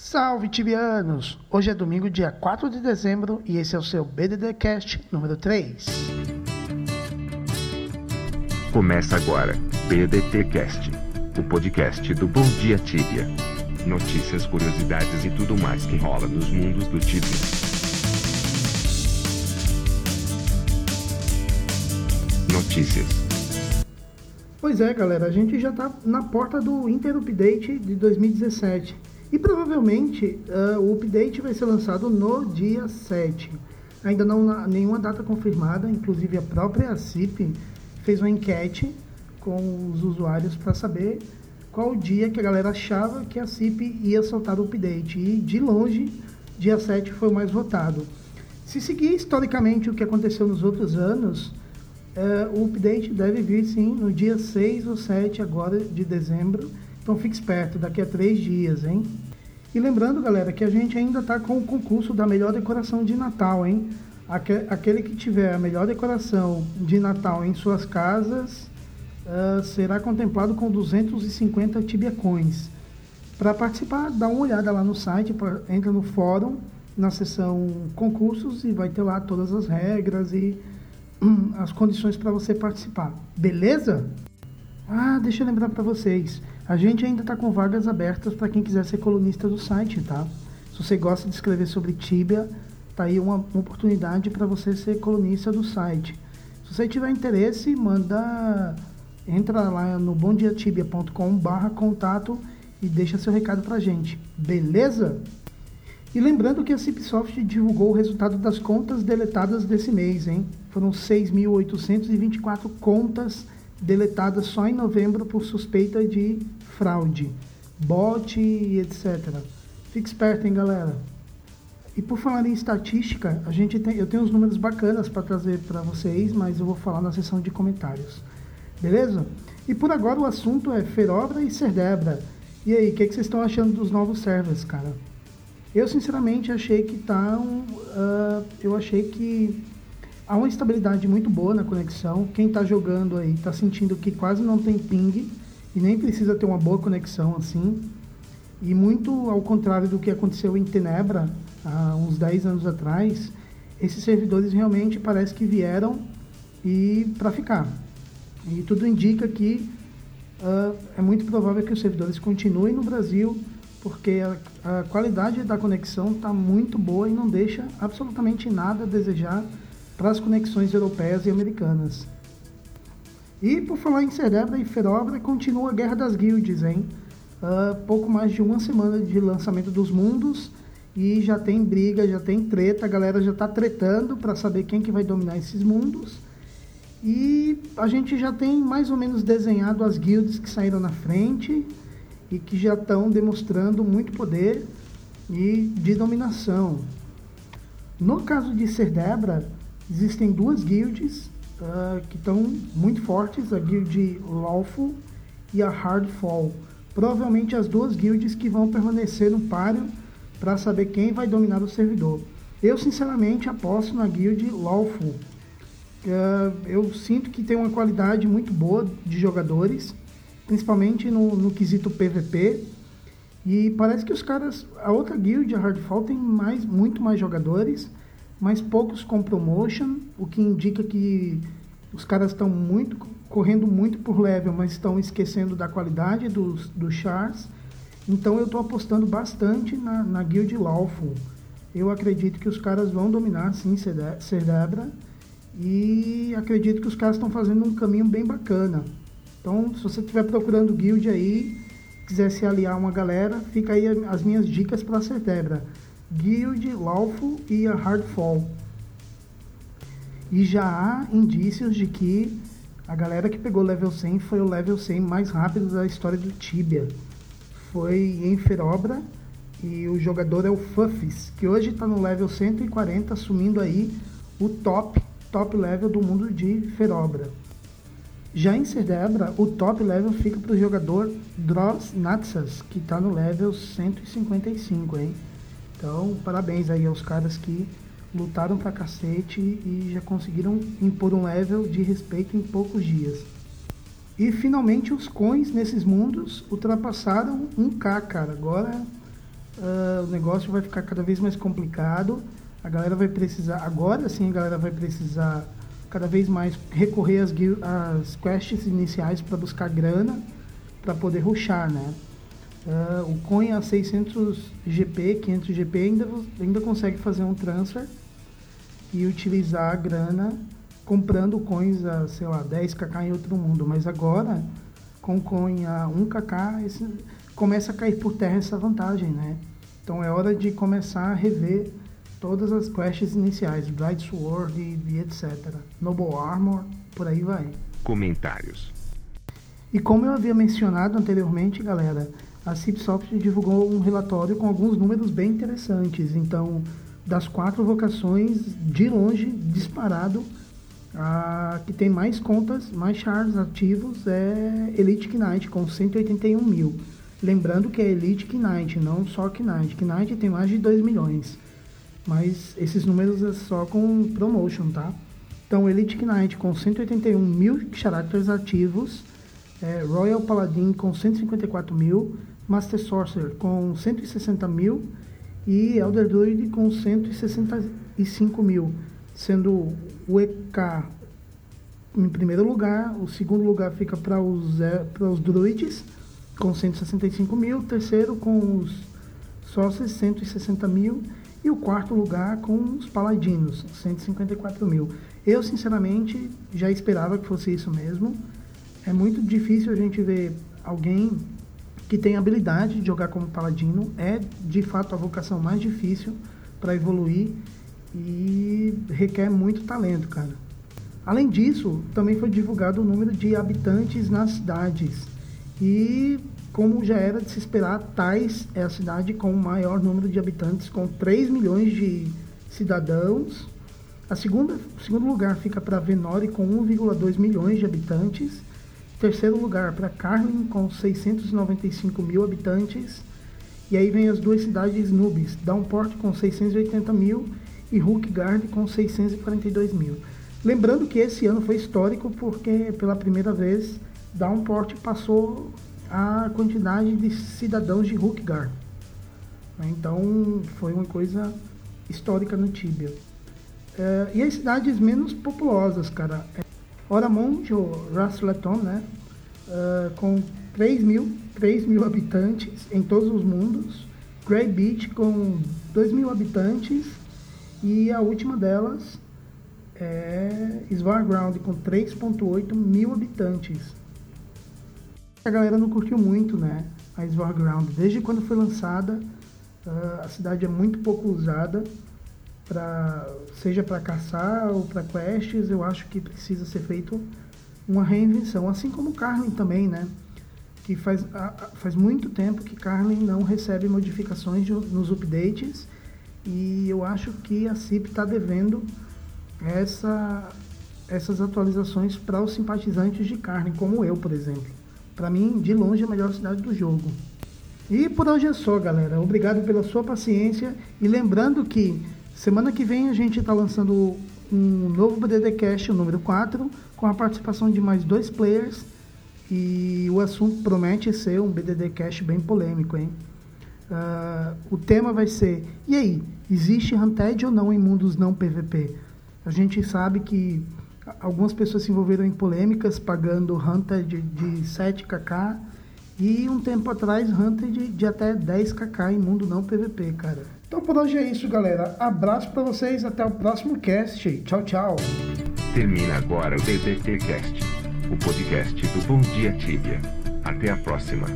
Salve tibianos! Hoje é domingo, dia 4 de dezembro e esse é o seu BDD Cast número 3. Começa agora, BDT Cast, o podcast do Bom Dia Tibia. Notícias, curiosidades e tudo mais que rola nos mundos do Tibia. Notícias. Pois é, galera, a gente já está na porta do Inter Update de 2017 e provavelmente uh, o update vai ser lançado no dia 7. Ainda não há nenhuma data confirmada, inclusive a própria CIP fez uma enquete com os usuários para saber qual o dia que a galera achava que a CIP ia soltar o update. E de longe, dia 7 foi o mais votado. Se seguir historicamente o que aconteceu nos outros anos, uh, o update deve vir sim no dia 6 ou 7 agora de dezembro então fique esperto, daqui a três dias, hein? E lembrando, galera, que a gente ainda está com o concurso da melhor decoração de Natal, hein? Aquele que tiver a melhor decoração de Natal em suas casas uh, será contemplado com 250 Tibia Coins. Para participar, dá uma olhada lá no site, pra, entra no fórum, na seção concursos e vai ter lá todas as regras e hum, as condições para você participar. Beleza? Ah, deixa eu lembrar para vocês. A gente ainda está com vagas abertas para quem quiser ser colunista do site, tá? Se você gosta de escrever sobre Tibia, tá aí uma, oportunidade para você ser colunista do site. Se você tiver interesse, manda entra lá no bomdiatibia.com/barra contato e deixa seu recado para gente, beleza? E lembrando que a Cipsoft divulgou o resultado das contas deletadas desse mês, hein? Foram 6.824 contas deletadas só em novembro por suspeita de fraude, bot e etc. Fique esperto, hein, galera. E por falar em estatística, a gente tem, eu tenho uns números bacanas para trazer para vocês, mas eu vou falar na seção de comentários. Beleza? E por agora o assunto é Ferobra e Cerdebra. E aí, o que, que, vocês estão achando dos novos servers, cara? Eu sinceramente achei que tá um, uh, eu achei que há uma estabilidade muito boa na conexão. Quem está jogando aí está sentindo que quase não tem ping e nem precisa ter uma boa conexão assim. E muito ao contrário do que aconteceu em Tenebra há uns 10 anos atrás, esses servidores realmente parece que vieram e para ficar. E tudo indica que uh, é muito provável que os servidores continuem no Brasil, porque a, a qualidade da conexão está muito boa e não deixa absolutamente nada a desejar para as conexões europeias e americanas. E por falar em Cerebra e Ferobra, continua a Guerra das Guilds, hein? Uh, pouco mais de uma semana de lançamento dos mundos e já tem briga, já tem treta, a galera já está tretando para saber quem que vai dominar esses mundos. E a gente já tem mais ou menos desenhado as guilds que saíram na frente e que já estão demonstrando muito poder e de dominação. No caso de Cerdebra, Existem duas guilds uh, que estão muito fortes, a guild Lawful e a Hardfall. Provavelmente as duas guilds que vão permanecer no páreo para saber quem vai dominar o servidor. Eu sinceramente aposto na guild Lawful. Uh, eu sinto que tem uma qualidade muito boa de jogadores, principalmente no, no quesito PVP. E parece que os caras, a outra guild, a Hardfall, tem mais, muito mais jogadores mas poucos com promotion, o que indica que os caras estão muito correndo muito por level, mas estão esquecendo da qualidade dos, dos chars. Então eu estou apostando bastante na, na Guild Lawful. Eu acredito que os caras vão dominar sim Cerebra e acredito que os caras estão fazendo um caminho bem bacana. Então, se você estiver procurando guild aí, quiser se aliar a uma galera, fica aí as minhas dicas para Cerebra. Guild, Lawful e a Hardfall. E já há indícios de que a galera que pegou level 100 foi o level 100 mais rápido da história do Tibia. Foi em Ferobra e o jogador é o Fuffis, que hoje está no level 140, assumindo aí o top, top level do mundo de Ferobra. Já em Cerdebra, o top level fica para o jogador Dross Natsas, que está no level 155, hein? Então, parabéns aí aos caras que lutaram pra cacete e já conseguiram impor um level de respeito em poucos dias. E finalmente os coins nesses mundos ultrapassaram 1k, cara. Agora uh, o negócio vai ficar cada vez mais complicado. A galera vai precisar, agora sim a galera vai precisar cada vez mais recorrer às, às quests iniciais para buscar grana para poder ruxar, né? Uh, o coin a 600 GP, 500 GP ainda, ainda consegue fazer um transfer e utilizar a grana comprando coins a, sei lá, 10kk em outro mundo. Mas agora, com coin a 1kk, esse, começa a cair por terra essa vantagem, né? Então é hora de começar a rever todas as quests iniciais, Bright Sword e, e etc. Noble Armor, por aí vai. Comentários. E como eu havia mencionado anteriormente, galera, a Cipsoft divulgou um relatório com alguns números bem interessantes. Então, das quatro vocações, de longe, disparado, a que tem mais contas, mais chars ativos é Elite Knight, com 181 mil. Lembrando que é Elite Knight, não só Knight. Knight tem mais de 2 milhões. Mas esses números é só com promotion, tá? Então, Elite Knight com 181 mil characters ativos, é, Royal Paladin com 154 mil, Master Sorcerer com 160 mil e Elder Druid com 165 mil, sendo o EK em primeiro lugar, o segundo lugar fica para os, os druids com 165 mil, terceiro com os sócios 160 mil e o quarto lugar com os paladinos 154 mil. Eu sinceramente já esperava que fosse isso mesmo. É muito difícil a gente ver alguém que tem habilidade de jogar como paladino, é de fato a vocação mais difícil para evoluir e requer muito talento, cara. Além disso, também foi divulgado o número de habitantes nas cidades. E, como já era de se esperar, Tais é a cidade com o maior número de habitantes, com 3 milhões de cidadãos. A segunda, o segundo lugar fica para Venore, com 1,2 milhões de habitantes. Terceiro lugar para Carlin, com 695 mil habitantes. E aí vem as duas cidades Nubes, Downport com 680 mil e Hookgard com 642 mil. Lembrando que esse ano foi histórico porque pela primeira vez Downport passou a quantidade de cidadãos de Hookgard. Então foi uma coisa histórica no Tibia. É, e as cidades menos populosas, cara. Oramond, ou Rasleton, né? Uh, com 3 mil, 3 mil habitantes em todos os mundos. Grey Beach com 2 mil habitantes. E a última delas é Svarground com 3.8 mil habitantes. A galera não curtiu muito, né? A Svarground. Desde quando foi lançada, uh, a cidade é muito pouco usada seja para caçar ou para quests, eu acho que precisa ser feito uma reinvenção, assim como Carlin também, né? Que faz, faz muito tempo que Carlin não recebe modificações nos updates e eu acho que a CIP está devendo essa, essas atualizações para os simpatizantes de Carlin, como eu, por exemplo. Para mim, de longe, é a melhor cidade do jogo. E por hoje é só, galera. Obrigado pela sua paciência e lembrando que Semana que vem a gente está lançando um novo BDD Cast, o número 4, com a participação de mais dois players. E o assunto promete ser um BDD Cast bem polêmico, hein? Uh, o tema vai ser: e aí, existe Hunted ou não em mundos não PVP? A gente sabe que algumas pessoas se envolveram em polêmicas pagando Hunted de, de 7kk e um tempo atrás Hunted de, de até 10kk em mundo não PVP, cara. Então por hoje é isso, galera. Abraço para vocês, até o próximo cast. Tchau, tchau. Termina agora o DDT Cast, o podcast do Bom Dia Tibia. Até a próxima.